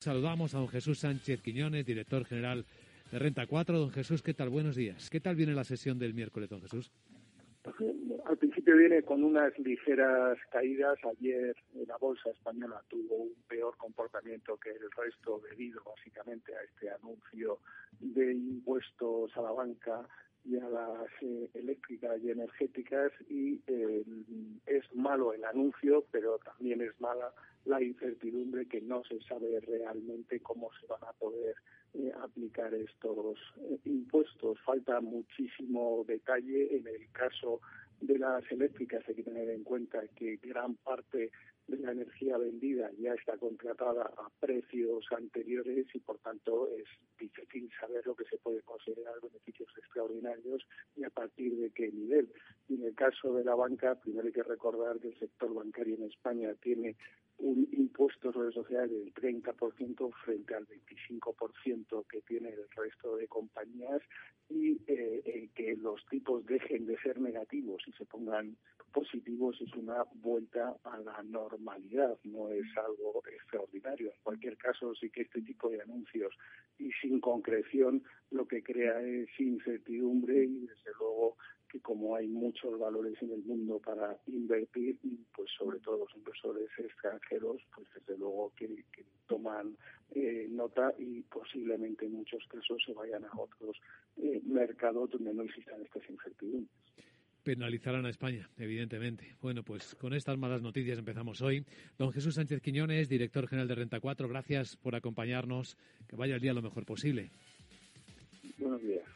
Saludamos a don Jesús Sánchez Quiñones, director general de Renta 4. Don Jesús, ¿qué tal? Buenos días. ¿Qué tal viene la sesión del miércoles, don Jesús? Al principio viene con unas ligeras caídas. Ayer la bolsa española tuvo un peor comportamiento que el resto debido básicamente a este anuncio de impuestos a la banca y a las eh, eléctricas y energéticas y eh, malo el anuncio, pero también es mala la incertidumbre que no se sabe realmente cómo se van a poder eh, aplicar estos impuestos. Falta muchísimo detalle en el caso de las eléctricas hay que tener en cuenta que gran parte de la energía vendida ya está contratada a precios anteriores y por tanto es difícil saber lo que se puede considerar beneficios extraordinarios y a partir de qué nivel. Caso de la banca, primero hay que recordar que el sector bancario en España tiene un impuesto sobre sociedades del 30% frente al 25% que tiene el resto de compañías y eh, que los tipos dejen de ser negativos y se pongan positivos es una vuelta a la normalidad, no es algo extraordinario. En cualquier caso, sí que este tipo de anuncios y sin concreción lo que crea es incertidumbre y como hay muchos valores en el mundo para invertir, pues sobre todo los inversores extranjeros, pues desde luego que, toman eh, nota y posiblemente en muchos casos se vayan a otros eh, mercados donde no existan estas incertidumbres penalizarán a España, evidentemente. Bueno, pues con estas malas noticias empezamos hoy. Don Jesús Sánchez Quiñones, director general de Renta 4, gracias por acompañarnos. Que vaya el día lo mejor posible. Buenos días.